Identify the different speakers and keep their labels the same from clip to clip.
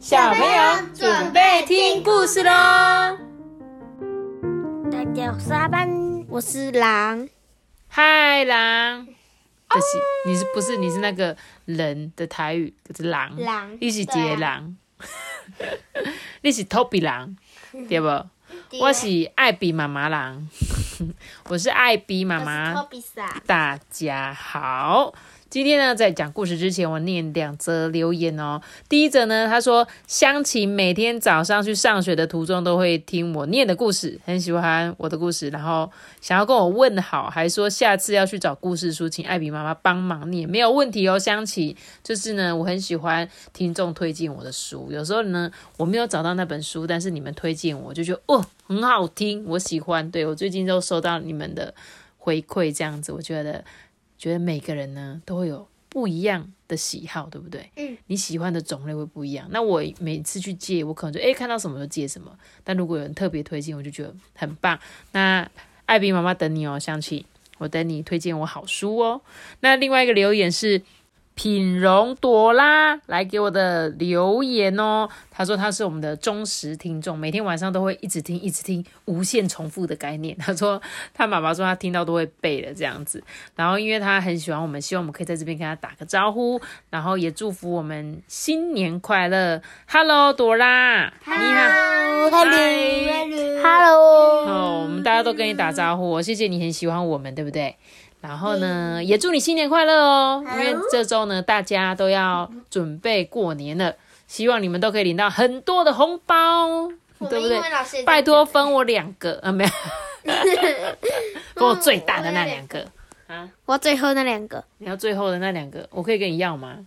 Speaker 1: 小朋友准备听故事喽！
Speaker 2: 大家好，我是阿班，我是狼。
Speaker 1: 嗨，狼！这是你是不是你是那个人的台语？是狼，
Speaker 2: 狼
Speaker 1: 你是
Speaker 2: 对啊
Speaker 1: 杰狼，你是 Toby 狼，对不？我是艾比妈妈狼，我是艾比妈妈。大家好，今天呢，在讲故事之前，我念两则留言哦。第一则呢，他说香琴每天早上去上学的途中都会听我念的故事，很喜欢我的故事，然后想要跟我问好，还说下次要去找故事书，请艾比妈妈帮忙念，没有问题哦。香琴，就是呢，我很喜欢听众推荐我的书，有时候呢，我没有找到那本书，但是你们推荐我，我就觉得哦，很好听，我喜欢。对我最近都收到你们的回馈，这样子，我觉得。觉得每个人呢都会有不一样的喜好，对不对？
Speaker 2: 嗯，
Speaker 1: 你喜欢的种类会不一样。那我每次去借，我可能就诶看到什么就借什么。但如果有人特别推荐，我就觉得很棒。那艾比妈妈等你哦，香琪，我等你推荐我好书哦。那另外一个留言是品荣朵拉来给我的留言哦，他说他是我们的忠实听众，每天晚上都会一直听，一直听，无限重复的概念。他说他妈妈说他听到都会背了这样子，然后因为他很喜欢我们，希望我们可以在这边跟他打个招呼，然后也祝福我们新年快乐。Hello，朵拉，你好。
Speaker 2: Hello，Hello，
Speaker 1: 哦，我们大家都跟你打招呼，谢谢你很喜欢我们，对不对？然后呢，也祝你新年快乐哦！因为这周呢，大家都要准备过年了，希望你们都可以领到很多的红包，对不对？拜托分我两个啊，没有，分我最大的那两个。啊！
Speaker 2: 我最后那两个，
Speaker 1: 你要最后的那两个，我可以跟你要吗？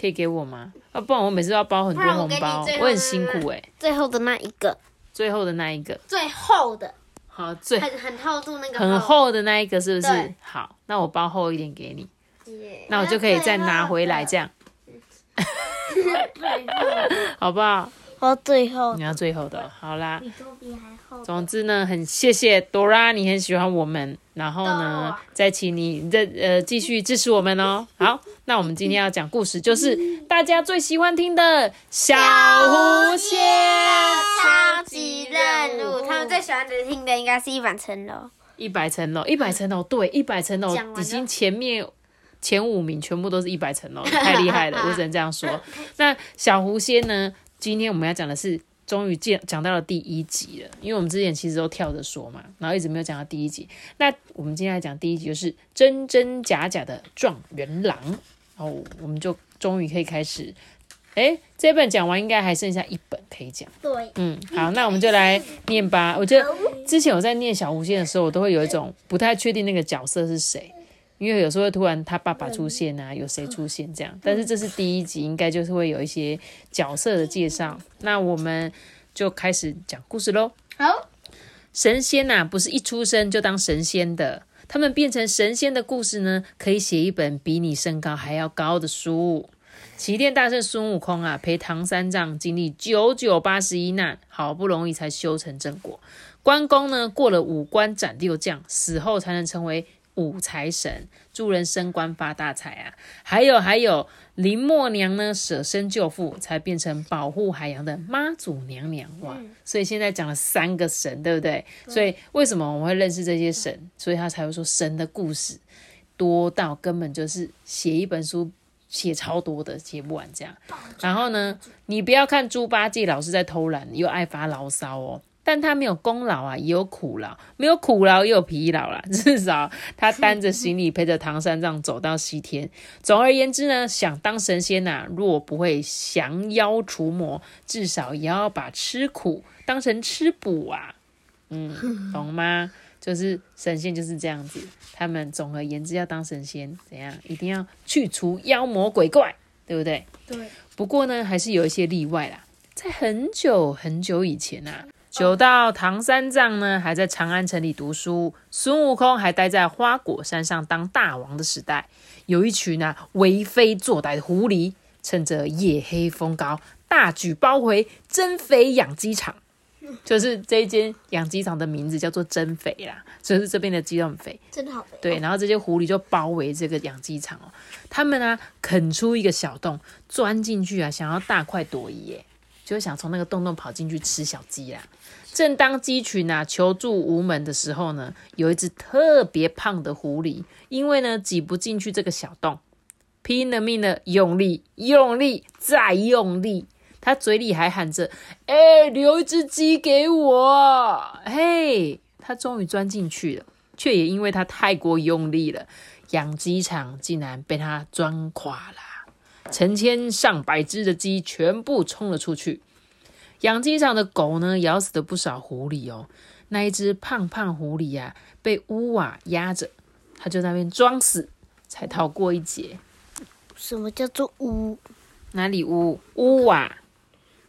Speaker 1: 可以给我吗？啊，不然我每次都要包很多红包，我很辛苦哎、
Speaker 2: 最后的那一个，
Speaker 1: 最后的那一个，
Speaker 2: 最后的，
Speaker 1: 好，最
Speaker 2: 很很厚度那个，
Speaker 1: 很。厚的那一个是不是？好，那我包厚一点给你，
Speaker 2: 耶
Speaker 1: 那我就可以再拿回来，这样，好不好？
Speaker 2: 我最后
Speaker 1: 你要最后的哦，好啦。
Speaker 2: 比托比还厚。
Speaker 1: 总之呢，很谢谢朵拉，你很喜欢我们，然后呢，再请你再呃继续支持我们哦。好，那我们今天要讲故事，就是大家最喜欢听的小狐仙
Speaker 2: 超级任务，他们最喜欢的听的应该是一百层楼。
Speaker 1: 一百层楼，一百层楼，对，一百层楼已经前面前五名全部都是一百层楼，太厉害了，我只能这样说。那小狐仙呢？今天我们要讲的是，终于讲讲到了第一集了，因为我们之前其实都跳着说嘛，然后一直没有讲到第一集。那我们今天来讲第一集，就是真真假假的状元郎，然后我们就终于可以开始。哎，这本讲完应该还剩下一本可以讲。
Speaker 2: 对，
Speaker 1: 嗯，好，那我们就来念吧。我觉得之前我在念小狐仙的时候，我都会有一种不太确定那个角色是谁，因为有时候会突然他爸爸出现啊，有谁出现这样。但是这是第一集，应该就是会有一些角色的介绍。那我们就开始讲故事喽。
Speaker 2: 好，
Speaker 1: 神仙呐、不是一出生就当神仙的，他们变成神仙的故事呢，可以写一本比你身高还要高的书。齐天大圣孙悟空啊，陪唐三藏经历九九八十一难，好不容易才修成正果。关公呢，过了五关斩六将，死后才能成为五财神，助人升官发大财啊。还有还有，林默娘呢，舍身救父，才变成保护海洋的妈祖娘娘哇！所以现在讲了三个神，对不对？所以为什么我们会认识这些神？所以他才会说神的故事多到根本就是写一本书。写超多的，写不完这样。然后呢，你不要看猪八戒老是在偷懒，又爱发牢骚哦。但他没有功劳啊，也有苦劳；没有苦劳，也有疲劳啦。至少他担着行李陪着唐三藏走到西天。总而言之呢，想当神仙呐、若不会降妖除魔，至少也要把吃苦当成吃补啊。嗯，懂吗？就是神仙就是这样子，他们总而言之要当神仙，怎样？一定要去除妖魔鬼怪，对不对？
Speaker 2: 对。
Speaker 1: 不过呢，还是有一些例外啦。在很久很久以前啊，久到唐三藏呢还在长安城里读书，孙悟空还待在花果山上当大王的时代，有一群啊为非作歹的狐狸，趁着夜黑风高，大举包围增肥养鸡场。就是这一间养鸡场的名字叫做增肥啦，就是这边的鸡都很肥。
Speaker 2: 真的好肥。
Speaker 1: 对，然后这些狐狸就包围这个养鸡场哦，他们啊啃出一个小洞，钻进去啊，想要大快朵颐耶。就想从那个洞洞跑进去吃小鸡啦。正当鸡群啊求助无门的时候呢，有一只特别胖的狐狸，因为呢挤不进去这个小洞，拼了命的用力、用力再用力，它嘴里还喊着：“哎，留一只鸡给我！”嘿，它终于钻进去了，却也因为它太过用力了，养鸡场竟然被它钻垮了，成千上百只的鸡全部冲了出去。养鸡场的狗呢，咬死了不少狐狸哦。那一只胖胖狐狸呀，被屋瓦压着，它就在那边装死，才逃过一劫。
Speaker 2: 什么叫做屋？
Speaker 1: 哪里屋？屋瓦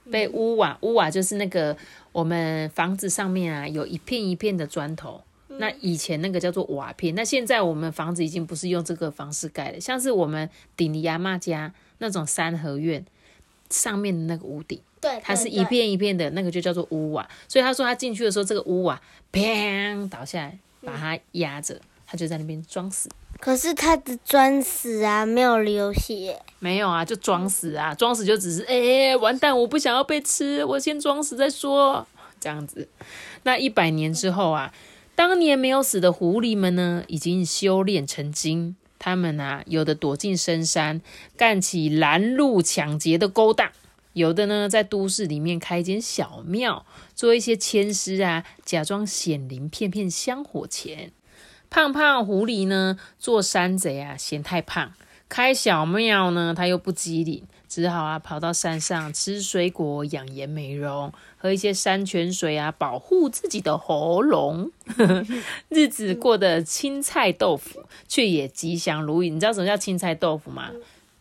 Speaker 1: 被屋瓦，屋瓦就是那个我们房子上面啊，有一片一片的砖头。那以前那个叫做瓦片，那现在我们房子已经不是用这个方式盖的，像是我们顶尼亚妈家那种三合院上面的那个屋顶。
Speaker 2: 对，
Speaker 1: 它是一片一片的，那个就叫做屋瓦。所以他说他进去的时候，这个屋瓦砰倒下来，把它压着，他就在那边装死。
Speaker 2: 可是他的装死啊，没有流血。
Speaker 1: 没有啊，就装死啊，装死就只是哎，完蛋，我不想要被吃，我先装死再说，这样子。那一百年之后啊，当年没有死的狐狸们呢，已经修炼成精，他们啊，有的躲进深山，干起拦路抢劫的勾当。有的呢，在都市里面开一间小庙，做一些签诗啊，假装显灵骗骗香火钱。胖胖狐狸呢，做山贼啊，嫌太胖，开小庙呢，他又不机灵，只好啊，跑到山上吃水果养颜美容，喝一些山泉水啊，保护自己的喉咙。日子过得青菜豆腐，却也吉祥如意。你知道什么叫青菜豆腐吗？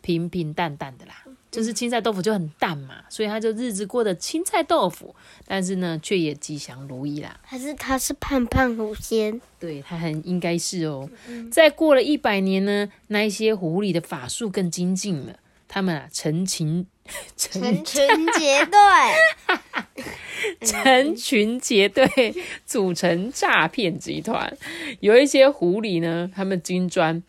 Speaker 1: 平平淡淡的啦。就是青菜豆腐就很淡嘛，所以他就日子过得青菜豆腐，但是呢，却也吉祥如意啦。
Speaker 2: 还是他是胖胖狐仙？
Speaker 1: 对他很应该是哦。再过了一百年呢，那一些狐狸的法术更精进了，他们啊成群
Speaker 2: 成群结队，
Speaker 1: 成群结队组成诈骗集团。有一些狐狸呢，他们金砖，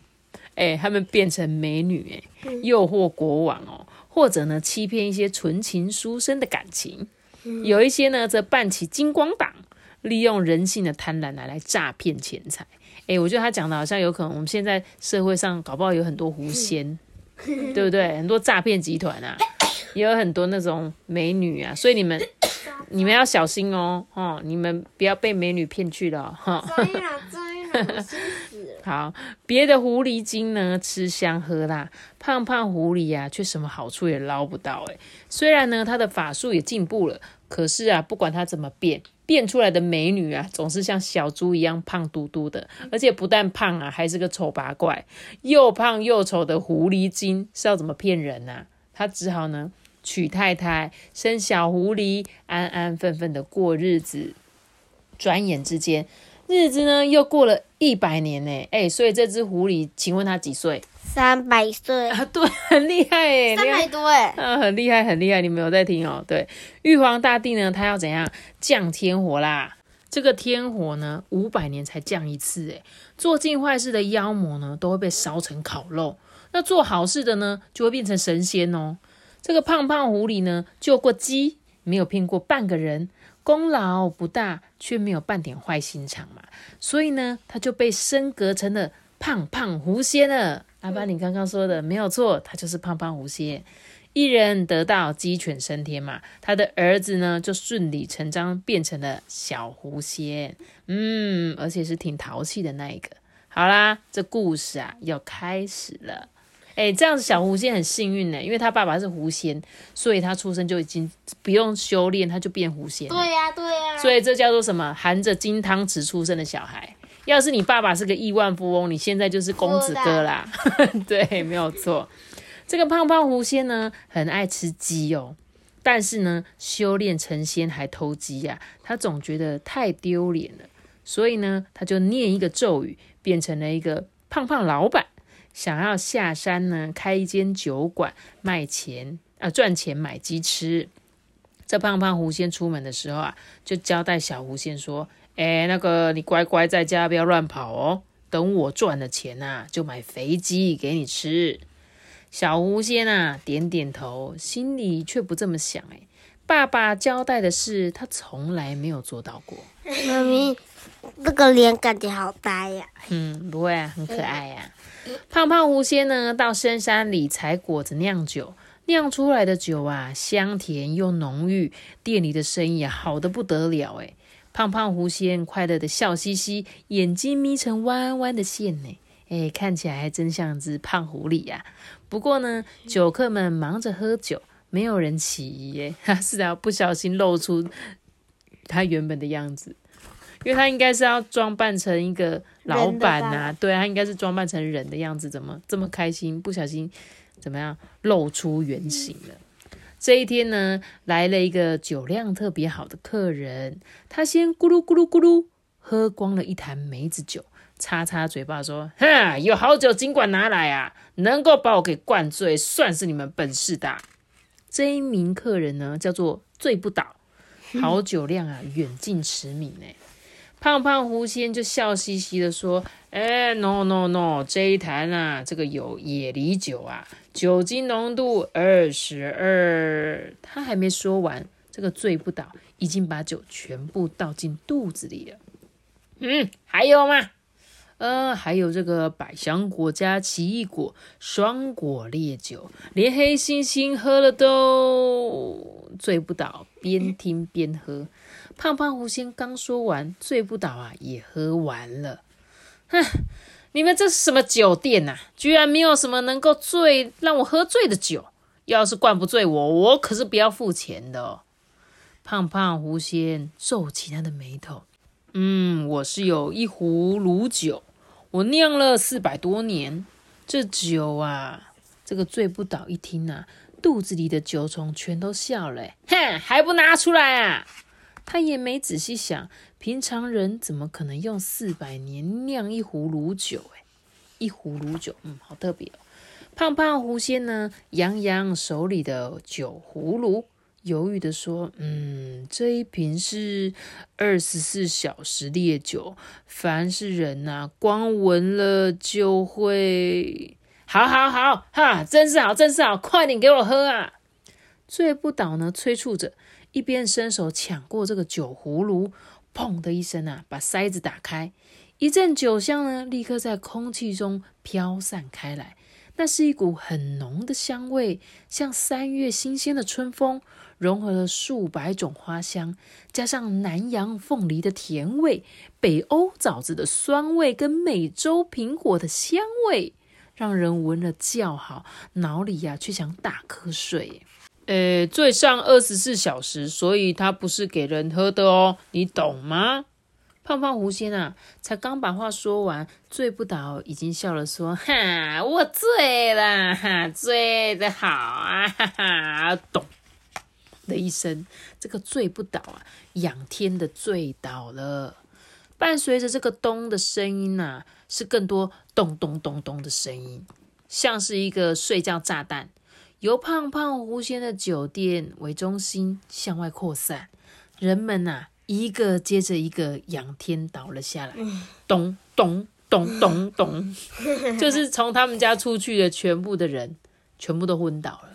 Speaker 1: 哎，他们变成美女，哎，诱惑国王哦。或者呢，欺骗一些纯情书生的感情；有一些呢，则扮起金光党，利用人性的贪婪来来诈骗钱财。诶，我觉得他讲的好像有可能，我们现在社会上搞不好有很多狐仙，对不对？很多诈骗集团啊，也有很多那种美女啊，所以你们你们要小心哦，哦，你们不要被美女骗去了哈。好，别的狐狸精呢吃香喝辣，胖胖狐狸呀却什么好处也捞不到。诶虽然呢他的法术也进步了，可是啊不管他怎么变，变出来的美女啊总是像小猪一样胖嘟嘟的，而且不但胖啊，还是个丑八怪，又胖又丑的狐狸精是要怎么骗人呢？他只好呢娶太太，生小狐狸，安安分分的过日子。转眼之间。日子呢，又过了一百年呢，哎，所以这只狐狸，请问它几岁？
Speaker 2: 三百岁
Speaker 1: 啊，对，很厉害耶，
Speaker 2: 三百多哎，
Speaker 1: 啊，很厉害，很厉害，你们有在听哦？对，玉皇大帝呢，他要怎样降天火啦？这个天火呢，五百年才降一次，哎，做尽坏事的妖魔呢，都会被烧成烤肉，那做好事的呢，就会变成神仙哦。这个胖胖狐狸呢，救过鸡，没有骗过半个人。功劳不大，却没有半点坏心肠嘛，所以呢，他就被升格成了胖胖狐仙了。阿爸，你刚刚说的没有错，他就是胖胖狐仙。一人得道，鸡犬升天嘛，他的儿子呢，就顺理成章变成了小狐仙。嗯，而且是挺淘气的那一个。好啦，这故事啊，要开始了。哎，这样子小狐仙很幸运呢，因为他爸爸是狐仙，所以他出生就已经不用修炼，他就变狐仙。
Speaker 2: 对呀，对呀。
Speaker 1: 所以这叫做什么？含着金汤匙出生的小孩。要是你爸爸是个亿万富翁，你现在就是公子哥啦。对，没有错。这个胖胖狐仙呢，很爱吃鸡哦，但是呢，修炼成仙还偷鸡呀，他总觉得太丢脸了，所以呢，他就念一个咒语，变成了一个胖胖老板。想要下山呢，开一间酒馆卖钱啊，赚钱买鸡吃。这胖胖狐仙出门的时候啊，就交代小狐仙说：“哎，那个你乖乖在家，不要乱跑哦。等我赚了钱呐，就买肥鸡给你吃。”小狐仙啊，点点头，心里却不这么想。哎，爸爸交代的事，他从来没有做到过。
Speaker 2: 妈咪，这个脸感觉好呆呀。
Speaker 1: 嗯，不会啊，很可爱呀、胖胖狐仙呢，到深山里采果子酿酒，酿出来的酒啊，香甜又浓郁，店里的生意啊，好的不得了诶胖胖狐仙快乐的笑嘻嘻，眼睛眯成弯弯的线呢，哎，看起来还真像只胖狐狸呀、不过呢，酒客们忙着喝酒，没有人起疑耶，哈，是啊，不小心露出他原本的样子。因为他应该是要装扮成一个老板呐、对啊，他应该是装扮成人的样子，怎么这么开心？不小心怎么样露出原形了？这一天呢，来了一个酒量特别好的客人，他先咕噜咕噜咕噜喝光了一坛梅子酒，擦擦嘴巴说：“哈，有好酒尽管拿来啊，能够把我给灌醉，算是你们本事大。”这一名客人呢，叫做醉不倒，好酒量啊，远近驰名呢。胖胖狐仙就笑嘻嘻的说：“哎，no no no，这一坛啊，这个有野梨酒啊，酒精浓度二十二。”他还没说完，这个醉不倒已经把酒全部倒进肚子里了。嗯，还有吗？呃，还有这个百香果加奇异果双果烈酒，连黑猩猩喝了都醉不倒，边听边喝。胖胖狐仙刚说完，醉不倒啊，也喝完了。哼，你们这是什么酒店呐、居然没有什么能够醉让我喝醉的酒。要是灌不醉我，我可是不要付钱的哦。胖胖狐仙皱起他的眉头。嗯，我是有一壶卤酒，我酿了四百多年。这酒啊，这个醉不倒一听啊，肚子里的酒虫全都笑了。哼，还不拿出来啊！他也没仔细想，平常人怎么可能用四百年酿一壶卤酒？哎，一壶卤酒，嗯，好特别哦。胖胖狐仙呢，扬扬手里的酒葫芦，犹豫的说：“嗯，这一瓶是二十四小时烈酒，凡是人呐、光闻了就会……好好好，哈，真是好，真是好，快点给我喝啊！”醉不倒呢，催促着，一边伸手抢过这个酒葫芦，砰的一声啊，把塞子打开，一阵酒香呢，立刻在空气中飘散开来。那是一股很浓的香味，像三月新鲜的春风，融合了数百种花香，加上南洋凤梨的甜味、北欧枣子的酸味跟美洲苹果的香味，让人闻了叫好，脑里呀、却想打瞌睡。呃，醉上二十四小时，所以它不是给人喝的哦，你懂吗？胖胖狐仙啊，才刚把话说完，醉不倒已经笑了，说：“哈，我醉了，哈，醉的好啊，哈哈，懂的一声，这个醉不倒啊，仰天的醉倒了。伴随着这个咚的声音呐、是更多咚咚咚咚的声音，像是一个睡觉炸弹，由胖胖狐仙的酒店为中心向外扩散，人们呐、一个接着一个仰天倒了下来，咚咚咚咚咚，就是从他们家出去的全部的人，全部都昏倒了。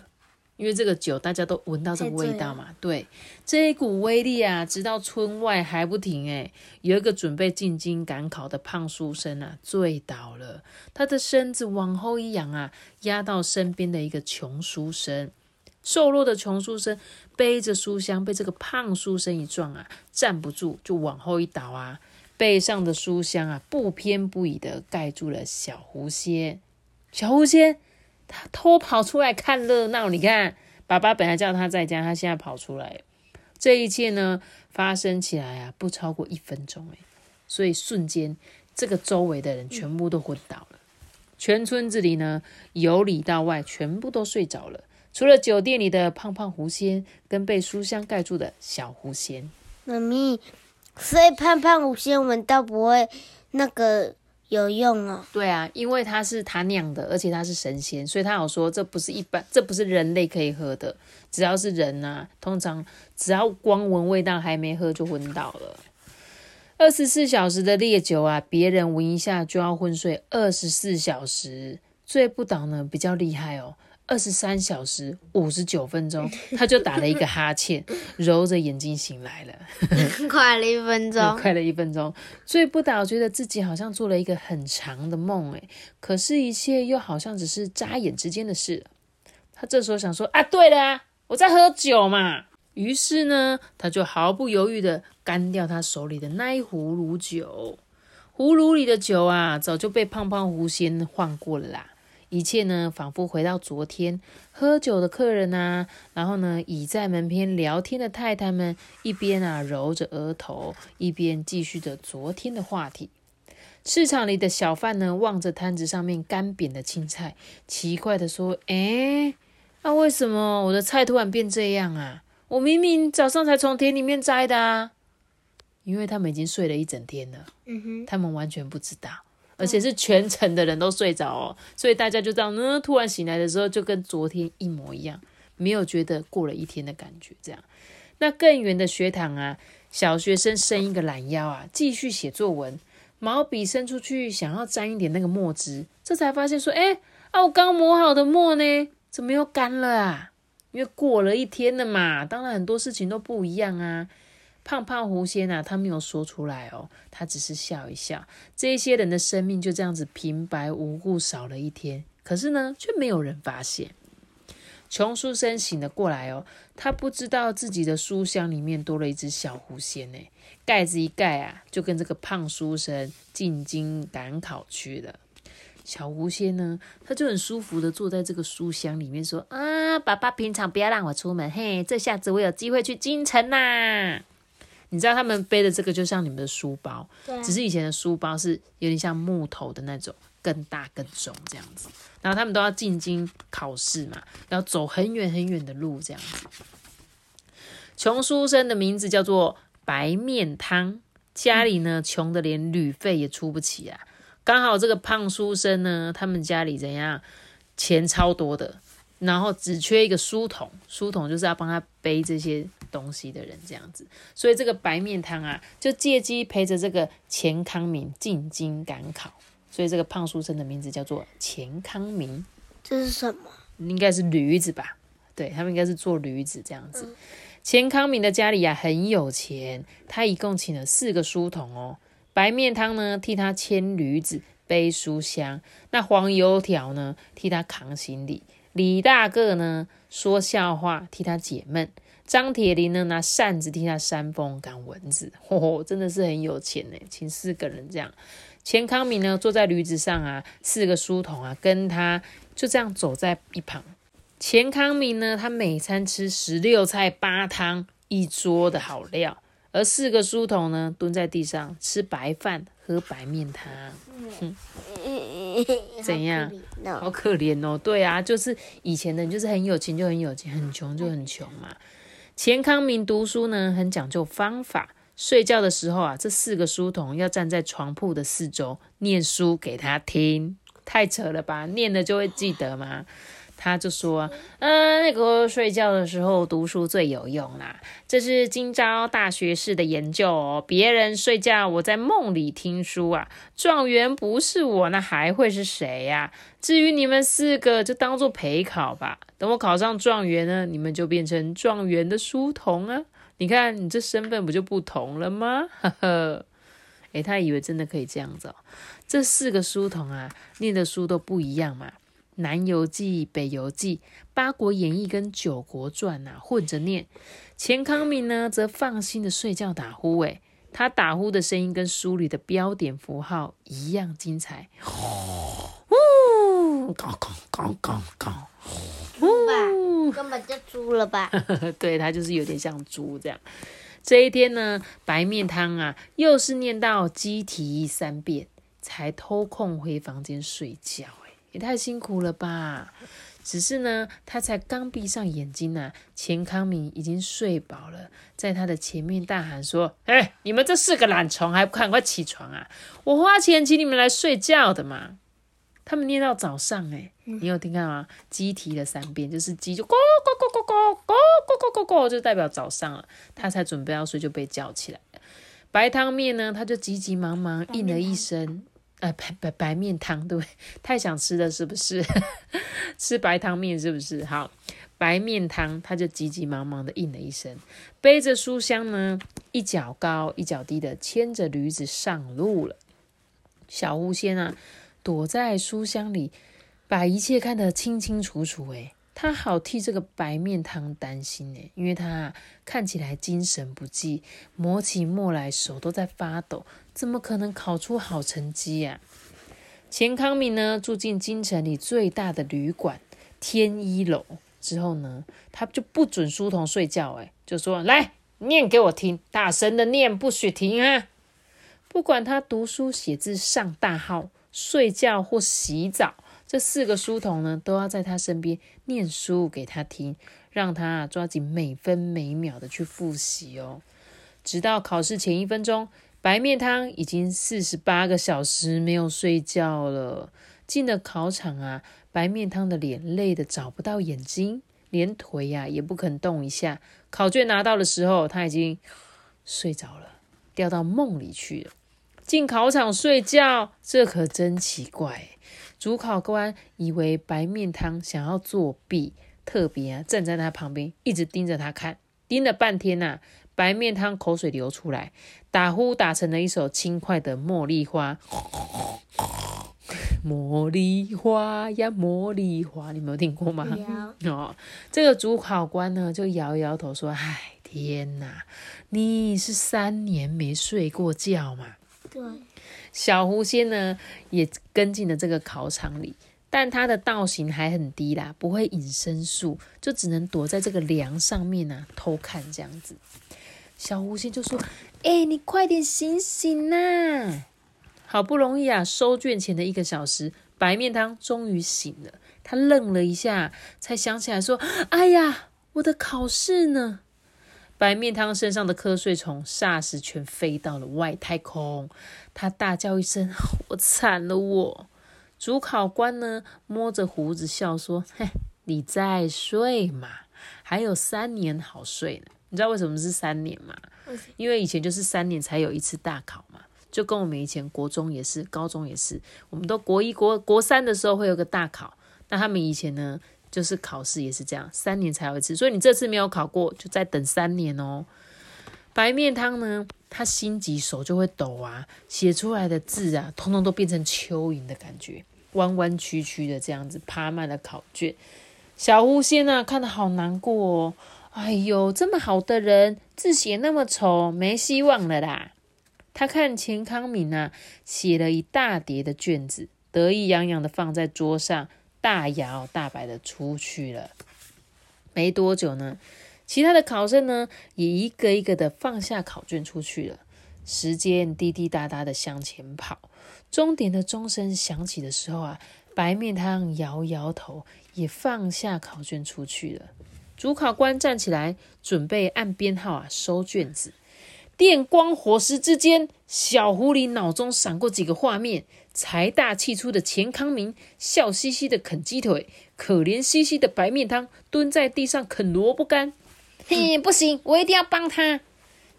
Speaker 1: 因为这个酒，大家都闻到这个味道嘛，对，这一股威力啊，直到村外还不停诶。有一个准备进京赶考的胖书生啊，醉倒了，他的身子往后一仰啊，压到身边的一个穷书生。瘦弱的穷书生背着书箱，被这个胖书生一撞啊，站不住，就往后一倒啊，背上的书箱啊，不偏不倚的盖住了小狐仙。小狐仙偷跑出来看热闹，你看，爸爸本来叫他在家，他现在跑出来。这一切呢，发生起来啊，不超过一分钟诶，所以瞬间，这个周围的人全部都昏倒了。全村子里呢，由里到外全部都睡着了，除了酒店里的胖胖狐仙跟被书香盖住的小狐仙。
Speaker 2: 妈咪，所以胖胖狐仙闻到不会那个有用哦。
Speaker 1: 对啊，因为它是他酿的，而且它是神仙，所以他有说这不是一般，这不是人类可以喝的。只要是人啊、通常只要光闻味道还没喝就昏倒了。二十四小时的烈酒啊，别人闻一下就要昏睡二十四小时。醉不倒呢比较厉害哦，二十三小时五十九分钟，他就打了一个哈欠，揉着眼睛醒来了。
Speaker 2: 快了一分钟，
Speaker 1: 快了一分钟，睡不倒，觉得自己好像做了一个很长的梦，诶，可是，一切又好像只是眨眼之间的事。他这时候想说：“啊，对了啊，我在喝酒嘛。”于是呢，他就毫不犹豫的干掉他手里的那一壶卤酒。葫芦里的酒啊，早就被胖胖狐仙换过了啦。一切呢，仿佛回到昨天。喝酒的客人啊，然后呢，倚在门边聊天的太太们，一边啊揉着额头，一边继续着昨天的话题。市场里的小贩呢，望着摊子上面干瘪的青菜，奇怪的说：“哎，那为什么我的菜突然变这样啊？我明明早上才从田里面摘的啊！”因为他们已经睡了一整天了，嗯哼，他们完全不知道。而且是全城的人都睡着哦，所以大家就这样呢，突然醒来的时候就跟昨天一模一样，没有觉得过了一天的感觉。这样，那更远的学堂啊，小学生伸一个懒腰啊，继续写作文，毛笔伸出去想要沾一点那个墨汁，这才发现说，哎啊，我刚磨好的墨呢，怎么又干了啊？因为过了一天了嘛，当然很多事情都不一样啊。胖胖狐仙啊，他没有说出来哦，他只是笑一笑。这些人的生命就这样子平白无故少了一天，可是呢，却没有人发现。穷书生醒了过来哦，他不知道自己的书箱里面多了一只小狐仙呢。盖子一盖啊，就跟这个胖书生进京赶考去了。小狐仙呢，他就很舒服的坐在这个书箱里面，说：“啊，爸爸平常不要让我出门，嘿，这下子我有机会去京城啦。”你知道他们背的这个就像你们的书包，只是以前的书包是有点像木头的那种，更大更重这样子。然后他们都要进京考试嘛，要走很远很远的路这样子。穷书生的名字叫做白面汤，家里呢穷的连旅费也出不起啊。刚好这个胖书生呢，他们家里怎样，钱超多的。然后只缺一个书童，书童就是要帮他背这些东西的人，这样子。所以这个白面汤啊，就借机陪着这个钱康明进京赶考。所以这个胖书生的名字叫做钱康明。
Speaker 2: 这是什么？
Speaker 1: 应该是驴子吧？对他们应该是做驴子这样子。钱康明的家里啊很有钱，他一共请了四个书童哦。白面汤呢替他牵驴子、背书箱，那黄油条呢替他扛行李。李大个呢说笑话替他解闷，张铁林呢拿扇子替他扇风赶蚊子，嚯，真的是很有钱呢，请四个人这样。钱康明呢坐在驴子上啊，四个书童啊跟他就这样走在一旁。钱康明呢，他每餐吃十六菜八汤一桌的好料，而四个书童呢蹲在地上吃白饭喝白面汤。怎样？好可怜哦。对啊，就是以前的人，就是很有钱就很有钱，很穷就很穷嘛。钱康明读书呢，很讲究方法。睡觉的时候啊，这四个书童要站在床铺的四周念书给他听，太扯了吧？念了就会记得吗？他就说：“嗯，那个睡觉的时候读书最有用啦，这是今朝大学士的研究哦。别人睡觉，我在梦里听书啊。状元不是我，那还会是谁呀？至于你们四个，就当做陪考吧。等我考上状元呢，你们就变成状元的书童啊。你看，你这身份不就不同了吗？呵呵。诶，他以为真的可以这样子哦。这四个书童啊，念的书都不一样嘛。”南游记、北游记、八国演义跟九国传呐混着念，钱康明呢则放心的睡觉打呼，诶，他打呼的声音跟书里的标点符号一样精彩。
Speaker 2: 呜，刚刚刚刚刚，呜根本就猪了吧？
Speaker 1: 对，他就是有点像猪这样。这一天呢，白面汤啊，又是念到鸡啼三遍，才偷空回房间睡觉。也太辛苦了吧！只是呢，他才刚闭上眼睛呢，钱康明已经睡饱了，在他的前面大喊说：“哎，你们这四个懒虫，还不赶快起床啊！我花钱请你们来睡觉的嘛！”他们念到早上，哎，你有听到吗？鸡啼了三遍，就是鸡就咕咕咕咕咕咕咕咕咕咕，就代表早上了。他才准备要睡，就被叫起来了。白汤面呢，他就急急忙忙应了一声。呃，白白白面汤，对？太想吃了，是不是？吃白汤面是不是？好，白面汤，他就急急忙忙的应了一声，背着书箱呢，一脚高一脚低的牵着驴子上路了。小狐仙啊，躲在书箱里，把一切看得清清楚楚。诶，他好替这个白面汤担心呢，因为他看起来精神不济，磨起墨来手都在发抖。怎么可能考出好成绩呀？钱康敏呢，住进京城里最大的旅馆天一楼之后呢，他就不准书童睡觉，哎，就说来念给我听，大声的念，不许停啊！不管他读书写字、上大号、睡觉或洗澡，这四个书童呢，都要在他身边念书给他听，让他抓紧每分每秒的去复习哦，直到考试前一分钟。白面汤已经四十八个小时没有睡觉了。进了考场啊，白面汤的脸累得找不到眼睛，连腿呀也不肯动一下。考卷拿到的时候，他已经睡着了，掉到梦里去了。进考场睡觉，这可真奇怪。主考官以为白面汤想要作弊，特别啊站在他旁边，一直盯着他看，盯了半天呐。白面汤口水流出来，打呼打成了一首轻快的茉莉花。茉莉花呀，茉莉花，你没有听过吗？哦，这个主考官呢就摇摇头说：“唉，天哪，你是三年没睡过觉嘛？”
Speaker 2: 对。
Speaker 1: 小狐仙呢也跟进了这个考场里，但他的道行还很低啦，不会隐身术，就只能躲在这个梁上面呢偷看这样子。小狐仙就说：“哎，你快点醒醒呐！好不容易啊，收卷前的一个小时，白面汤终于醒了。他愣了一下，才想起来说：‘哎呀，我的考试呢？’白面汤身上的瞌睡虫霎时全飞到了外太空。他大叫一声：‘ 我惨了！’我主考官呢，摸着胡子笑说：‘嘿，你在睡嘛，还有三年好睡呢。’你知道为什么是三年吗？因为以前就是三年才有一次大考嘛，就跟我们以前国中也是，高中也是，我们都国一、国国三的时候会有个大考。那他们以前呢，就是考试也是这样，三年才有一次。所以你这次没有考过，就再等三年哦。白面汤呢，他心急手就会抖啊，写出来的字啊，通通都变成蚯蚓的感觉，弯弯曲曲的这样子趴满了考卷。小狐仙啊，看得好难过哦。哎呦，这么好的人，字写那么丑，没希望了啦！他看钱康敏啊，写了一大叠的卷子，得意洋洋的放在桌上，大摇大摆的出去了。没多久呢，其他的考生呢，也一个一个的放下考卷出去了。时间滴滴答答的向前跑，终点的钟声响起的时候啊，白面汤摇摇头，也放下考卷出去了。主考官站起来，准备按编号啊收卷子。电光火石之间，小狐狸脑中闪过几个画面：财大气粗的钱康明笑嘻嘻的啃鸡腿，可怜兮兮的白面汤蹲在地上啃萝卜干。嘿，不行，我一定要帮他。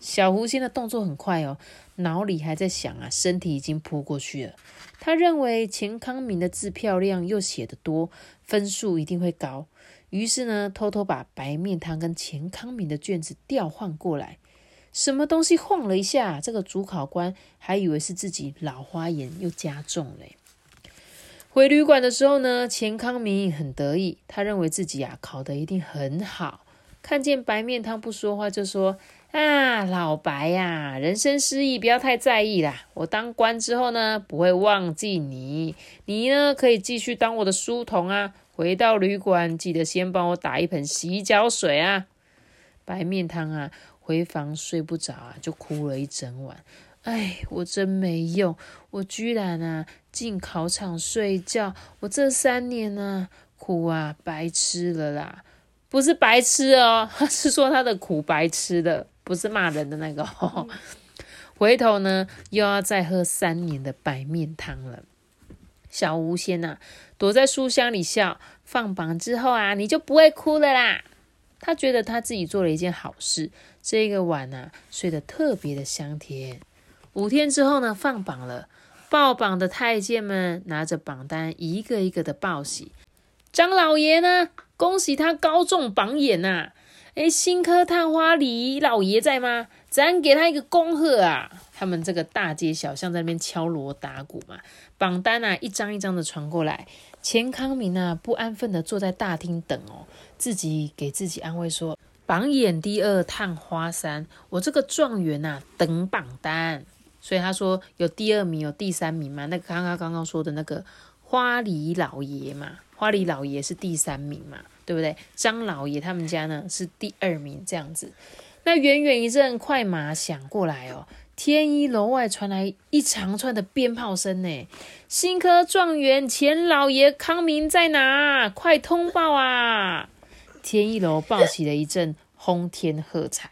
Speaker 1: 小狐仙的动作很快哦，脑里还在想啊，身体已经扑过去了。他认为钱康明的字漂亮又写得多，分数一定会高。于是呢，偷偷把白面汤跟钱康明的卷子调换过来。什么东西晃了一下，这个主考官还以为是自己老花眼又加重嘞。回旅馆的时候呢，钱康明很得意，他认为自己啊考得一定很好。看见白面汤不说话，就说：“啊，老白呀，人生失意不要太在意啦。我当官之后呢，不会忘记你。你呢，可以继续当我的书童啊。”回到旅馆，记得先帮我打一盆洗脚水啊！白面汤啊，回房睡不着啊，就哭了一整晚。哎，我真没用，我居然啊进考场睡觉，我这三年呢苦啊白吃了啦！不是白吃哦，是说他的苦白吃的，不是骂人的那个。回头呢又要再喝三年的白面汤了。小巫仙呐，躲在书箱里笑。放榜之后啊，你就不会哭了啦。他觉得他自己做了一件好事，这个晚啊睡得特别的香甜。五天之后呢，放榜了，报榜的太监们拿着榜单，一个一个的报喜。张老爷呢？恭喜他高中榜眼呐！哎，新科探花李老爷在吗？咱给他一个恭贺啊！他们这个大街小巷在那边敲锣打鼓嘛，榜单啊一张一张的传过来。钱康明啊不安分的坐在大厅等哦，自己给自己安慰说：榜眼第二探花三，我这个状元呐等榜单。所以他说有第二名，有第三名嘛？那个刚刚刚刚说的那个花梨老爷嘛，花梨老爷是第三名嘛，对不对？张老爷他们家呢是第二名，这样子。那远远一阵快马响过来哦，天一楼外传来一长串的鞭炮声呢。新科状元钱老爷康明在哪？快通报啊！天一楼爆起了一阵轰天喝彩。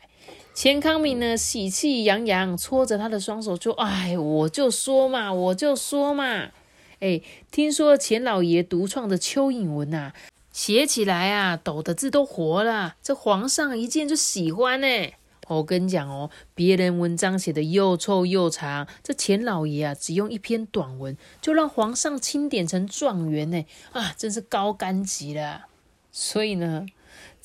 Speaker 1: 钱康敏呢，喜气洋洋，搓着他的双手，就哎，我就说嘛，我就说嘛，哎，听说钱老爷独创的蚯蚓文呐，写起来啊，抖的字都活了，这皇上一见就喜欢呢。我跟你讲哦，别人文章写的又臭又长，这钱老爷啊，只用一篇短文，就让皇上钦点成状元呢，啊，真是高干极了。所以呢，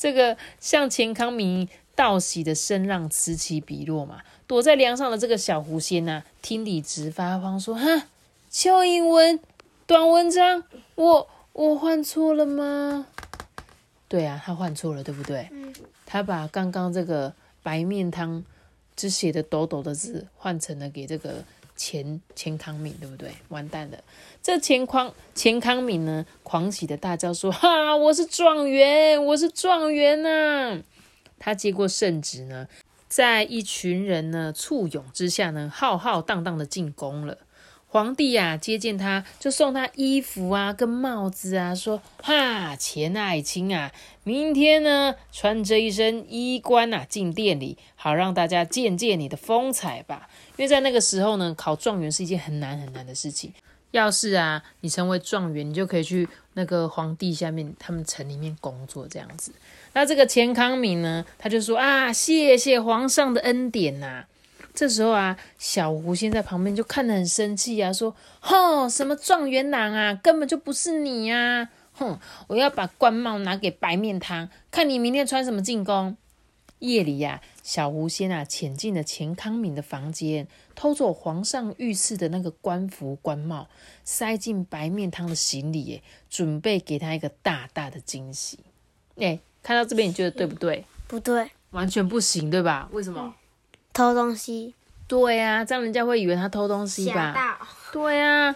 Speaker 1: 这个向钱康明。道喜的声浪此起彼落嘛，躲在梁上的这个小狐仙呐，听里直发慌，说：“哈，邱英文短文章，我我换错了吗？”对啊，他换错了，对不对？他把刚刚这个白面汤只写的抖抖的字换成了给这个钱钱康敏，对不对？完蛋了！这钱康钱康敏呢，狂喜的大叫说：“哈，我是状元，我是状元呐！”他接过圣旨呢，在一群人呢簇拥之下呢，浩浩荡荡的进宫了。皇帝呀接见他，就送他衣服啊跟帽子啊，说：“哈，钱爱卿啊，明天呢穿着一身衣冠啊进殿里，好让大家见见你的风采吧。因为在那个时候呢，考状元是一件很难很难的事情。要是啊你成为状元，你就可以去那个皇帝下面他们城里面工作这样子。”那这个钱康敏呢，他就说啊，谢谢皇上的恩典呐。这时候啊，小狐仙在旁边就看得很生气啊，说：哼，什么状元郎啊，根本就不是你呀！哼，我要把官帽拿给白面汤，看你明天穿什么进宫。夜里呀，小狐仙啊，潜进了钱康敏的房间，偷走皇上御赐的那个官服官帽，塞进白面汤的行李，准备给他一个大大的惊喜。哎。看到这边，你觉得对不对？
Speaker 2: 不对，
Speaker 1: 完全不行，对吧？为什么？
Speaker 2: 偷东西。
Speaker 1: 对呀，这样人家会以为他偷东西吧？对呀，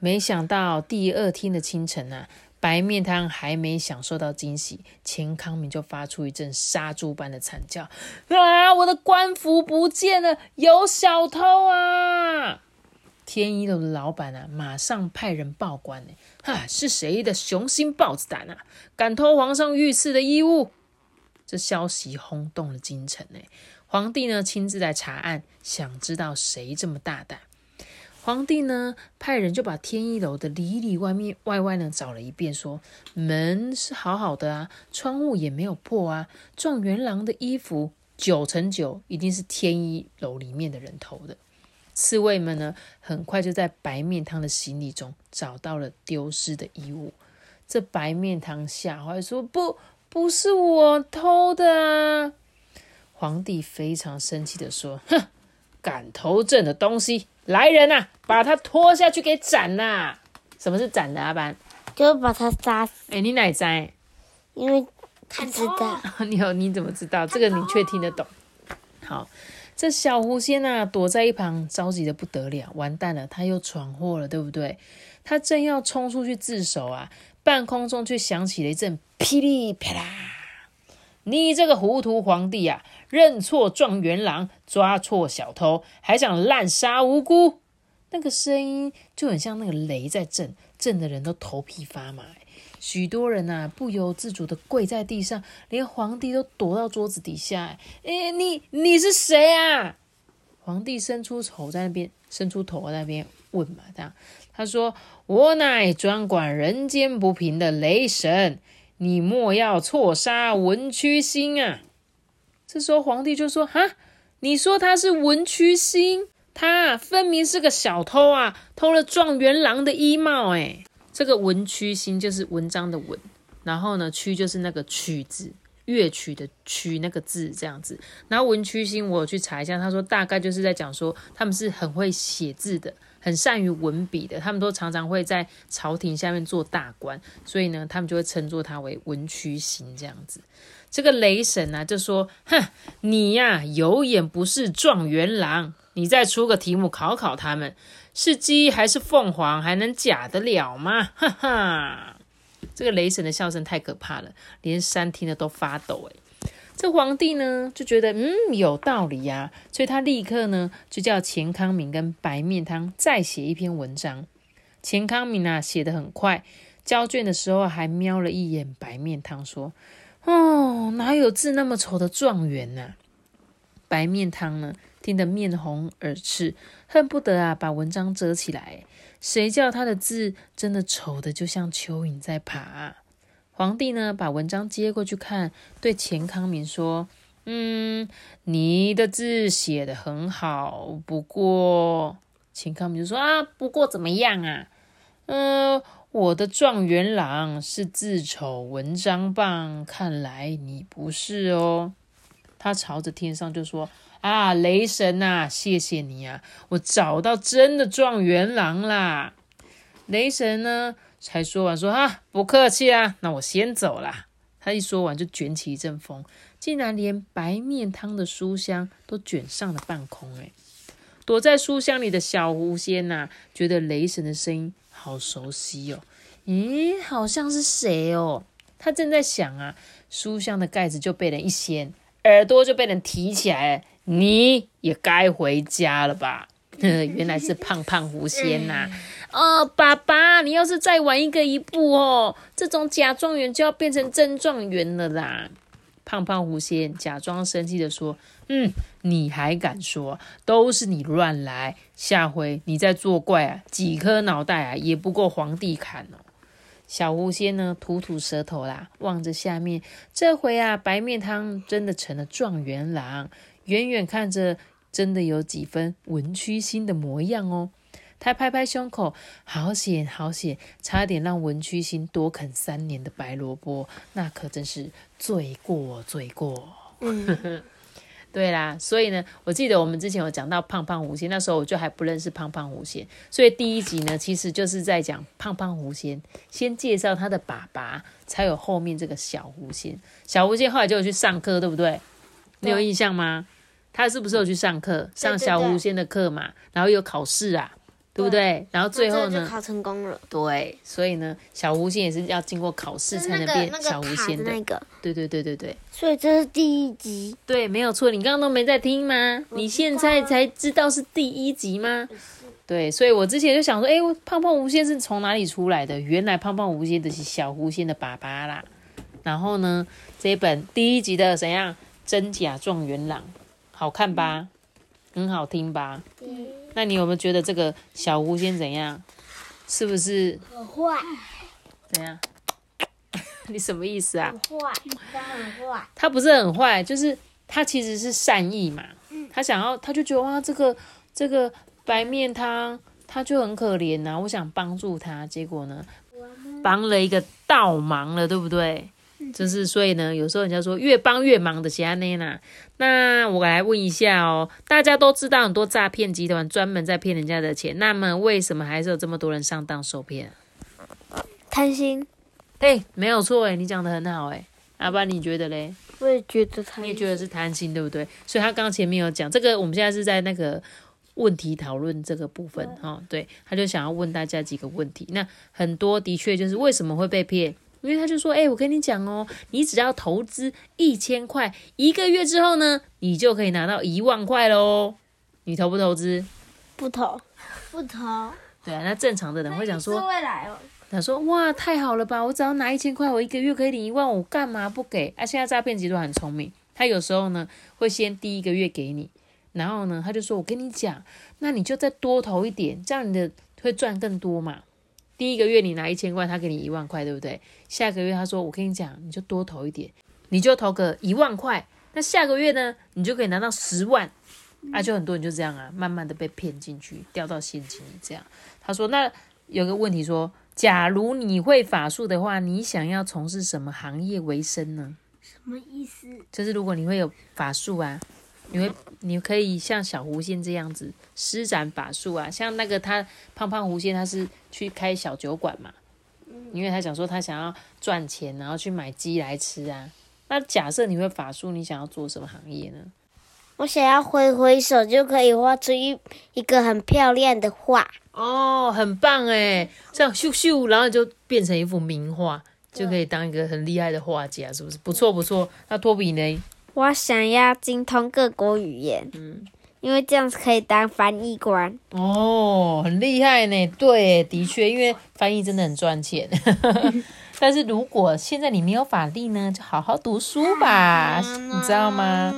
Speaker 1: 没想到第二天的清晨啊，白面汤还没享受到惊喜，钱康明就发出一阵杀猪般的惨叫：啊！我的官服不见了，有小偷啊！天一楼的老板啊，马上派人报官呢。哈，是谁的雄心豹子胆啊？敢偷皇上御赐的衣物？这消息轰动了京城呢。皇帝呢亲自来查案，想知道谁这么大胆。皇帝呢派人就把天一楼的里里外面外外呢找了一遍，说门是好好的啊，窗户也没有破啊。状元郎的衣服九成九一定是天一楼里面的人偷的。侍卫们呢，很快就在白面汤的行李中找到了丢失的衣物。这白面汤吓坏，说：“不，不是我偷的啊！”皇帝非常生气的说：“哼，敢偷朕的东西，来人呐，把他拖下去给斩呐！”什么是斩的阿班？
Speaker 2: 就把他杀死。
Speaker 1: 哎，你哪在？
Speaker 2: 因为他知道。
Speaker 1: 你有你怎么知道？这个你却听得懂。好。这小狐仙呐，躲在一旁，着急的不得了，完蛋了，他又闯祸了，对不对？他正要冲出去自首啊，半空中却响起了一阵噼里啪啦！你这个糊涂皇帝啊，认错状元郎，抓错小偷，还想滥杀无辜？那个声音就很像那个雷在震，震的人都头皮发麻。许多人呐，不由自主的跪在地上，连皇帝都躲到桌子底下。哎，你你是谁啊？皇帝伸出头在那边，伸出头在那边问嘛，这样他说：“我乃专管人间不平的雷神，你莫要错杀文曲星啊！”这时候皇帝就说：“哈，你说他是文曲星？他分明是个小偷啊，偷了状元郎的衣帽。哎，这个文曲星就是文章的文，然后呢，曲就是那个曲子。乐曲的曲那个字这样子，然后文曲星我有去查一下，他说大概就是在讲说他们是很会写字的，很善于文笔的，他们都常常会在朝廷下面做大官，所以呢，他们就会称作他为文曲星这样子。这个雷神啊就说：“哼，你呀有眼不识状元郎，你再出个题目考考他们，是鸡还是凤凰，还能假得了吗？” 哈哈。这个雷神的笑声太可怕了，连山听了都发抖。哎，这皇帝呢就觉得嗯有道理呀，所以他立刻呢就叫钱康明跟白面汤再写一篇文章。钱康明啊写的很快，交卷的时候还瞄了一眼白面汤，说：“哦，哪有字那么丑的状元呢？”白面汤呢听得面红耳赤，恨不得啊把文章折起来。谁叫他的字真的丑的就像蚯蚓在爬？皇帝呢，把文章接过去看，对钱康明说：“嗯，你的字写的很好，不过……”钱康明就说：“啊，不过怎么样啊？嗯，我的状元郎是字丑文章棒，看来你不是哦。”他朝着天上就说。啊，雷神呐，谢谢你啊！我找到真的状元郎啦！雷神呢，才说完说哈，不客气啊，那我先走啦。他一说完就卷起一阵风，竟然连白面汤的书香都卷上了半空。哎，躲在书香里的小狐仙呐，觉得雷神的声音好熟悉哦。咦，好像是谁哦？他正在想啊，书箱的盖子就被人一掀，耳朵就被人提起来。你也该回家了吧？原来是胖胖狐仙呐！哦，爸爸，你要是再晚一个一步哦，这种假状元就要变成真状元了啦！胖胖狐仙假装生气的说：“嗯，你还敢说？都是你乱来！下回你再作怪啊，几颗脑袋啊也不够皇帝砍哦！”小狐仙呢，吐吐舌头啦，望着下面，这回啊，白面汤真的成了状元郎。远远看着，真的有几分文曲星的模样哦。他拍拍胸口，好险好险，差点让文曲星多啃三年的白萝卜，那可真是罪过罪过。对啦，所以呢，我记得我们之前有讲到胖胖狐仙，那时候我就还不认识胖胖狐仙，所以第一集呢，其实就是在讲胖胖狐仙，先介绍他的爸爸，才有后面这个小狐仙。小狐仙后来就有去上课，对不对？你有印象吗？他是不是有去上课，上小狐仙的课嘛？然后有考试啊，对不对？然后最后呢，
Speaker 2: 考成功了。
Speaker 1: 对，所以呢，小狐仙也是要经过考试才能变小狐仙的。
Speaker 2: 那个，
Speaker 1: 对对对对对。
Speaker 2: 所以这是第一集。
Speaker 1: 对，没有错。你刚刚都没在听吗？你现在才知道是第一集吗？对，所以我之前就想说，哎，胖胖狐仙是从哪里出来的？原来胖胖狐仙的是小狐仙的爸爸啦。然后呢，这一本第一集的怎样？真假状元郎。好看吧，很好听吧？那你有没有觉得这个小狐仙怎样？是不是
Speaker 2: 很坏？
Speaker 1: 怎样？你什么意思啊？
Speaker 2: 很坏，他很坏。
Speaker 1: 他不是很坏，就是他其实是善意嘛。他想要，他就觉得哇，这个这个白面汤，他就很可怜呐。我想帮助他，结果呢，帮了一个倒忙了，对不对？就是所以呢，有时候人家说越帮越忙的其他那呢，那我来问一下哦，大家都知道很多诈骗集团专门在骗人家的钱，那么为什么还是有这么多人上当受骗？
Speaker 2: 贪心。
Speaker 1: 对，没有错哎，你讲的很好哎，阿爸你觉得嘞？
Speaker 2: 我也觉得贪，
Speaker 1: 你也觉得是贪心对不对？所以他刚刚前面有讲这个，我们现在是在那个问题讨论这个部分哈，对，他就想要问大家几个问题，那很多的确就是为什么会被骗？因为他就说：“哎，我跟你讲哦，你只要投资一千块，一个月之后呢，你就可以拿到一万块喽。你投不投资？
Speaker 2: 不投，不投。
Speaker 1: 对啊，那正常的人会想说，
Speaker 2: 未来哦。
Speaker 1: 他说：哇，太好了吧！我只要拿一千块，我一个月可以领一万，我干嘛不给？啊，现在诈骗集团很聪明，他有时候呢会先第一个月给你，然后呢他就说：我跟你讲，那你就再多投一点，这样你的会赚更多嘛。”第一个月你拿一千块，他给你一万块，对不对？下个月他说：“我跟你讲，你就多投一点，你就投个一万块。那下个月呢，你就可以拿到十万。啊，就很多人就这样啊，慢慢的被骗进去，掉到陷阱里。这样，他说，那有个问题说，假如你会法术的话，你想要从事什么行业为生呢？
Speaker 2: 什么意思？
Speaker 1: 就是如果你会有法术啊，你会你可以像小狐仙这样子施展法术啊，像那个他胖胖狐仙，他是去开小酒馆嘛，因为他想说他想要赚钱，然后去买鸡来吃啊。那假设你会法术，你想要做什么行业呢？
Speaker 2: 我想要挥挥手就可以画出一一个很漂亮的画。
Speaker 1: 哦，很棒哎，这样咻咻，然后就变成一幅名画，就可以当一个很厉害的画家，是不是？不错不错。那托比呢？
Speaker 3: 我想要精通各国语言，嗯，因为这样子可以当翻译官。
Speaker 1: 哦，很厉害呢。对，的确，因为翻译真的很赚钱。但是如果现在你没有法力呢，就好好读书吧，你知道吗？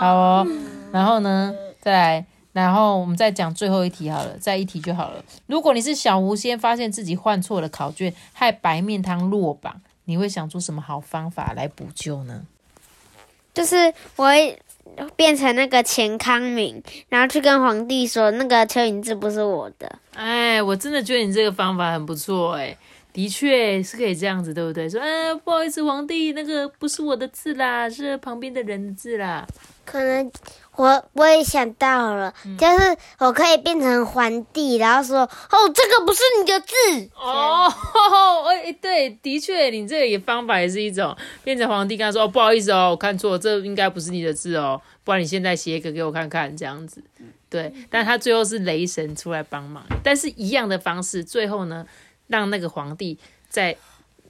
Speaker 1: 好哦。然后呢，再来，然后我们再讲最后一题好了，再一题就好了。如果你是小狐仙，发现自己换错了考卷，害白面汤落榜，你会想出什么好方法来补救呢？
Speaker 3: 就是我会变成那个钱康明，然后去跟皇帝说那个蚯蚓字不是我的。
Speaker 1: 哎，我真的觉得你这个方法很不错，哎。的确是可以这样子，对不对？说，嗯，不好意思，皇帝，那个不是我的字啦，是旁边的人的字啦。
Speaker 2: 可能我我也想到了，就是我可以变成皇帝，然后说，哦，这个不是你的字。
Speaker 1: 哦，哎，对，的确，你这个也方法也是一种变成皇帝，跟他说，哦，不好意思哦，我看错，这应该不是你的字哦，不然你现在写一个给我看看，这样子。对，但他最后是雷神出来帮忙，但是一样的方式，最后呢？让那个皇帝再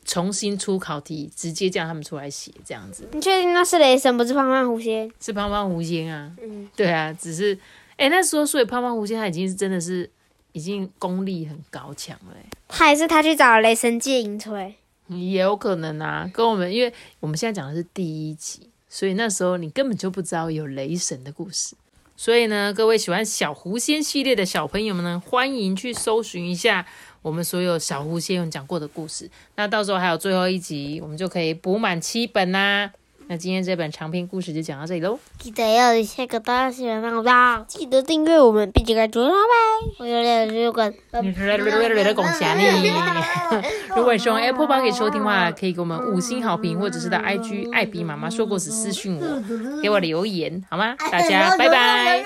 Speaker 1: 重新出考题，直接叫他们出来写这样子。
Speaker 3: 你确定那是雷神，不是胖胖狐仙？
Speaker 1: 是胖胖狐仙啊。嗯，对啊，只是哎，那时候所以胖胖狐仙他已经是真的是已经功力很高强了。
Speaker 3: 还是他去找雷神借银锤？
Speaker 1: 也有可能啊。跟我们，因为我们现在讲的是第一集，所以那时候你根本就不知道有雷神的故事。所以呢，各位喜欢小狐仙系列的小朋友们呢，欢迎去搜寻一下。我们所有小狐仙有讲过的故事，那到时候还有最后一集，我们就可以补满七本啦。那今天这本长篇故事就讲到这里喽。
Speaker 2: 记得要下个大喜欢的吧，记得订阅我们，并且关注我们。我有两六个，
Speaker 1: 你是来来来来来恭喜你。如果是用 Apple 包可以收听的话，可以给我们五星好评，或者是到 IG 艾比妈妈说故事私讯我，给我留言好吗？大家拜拜。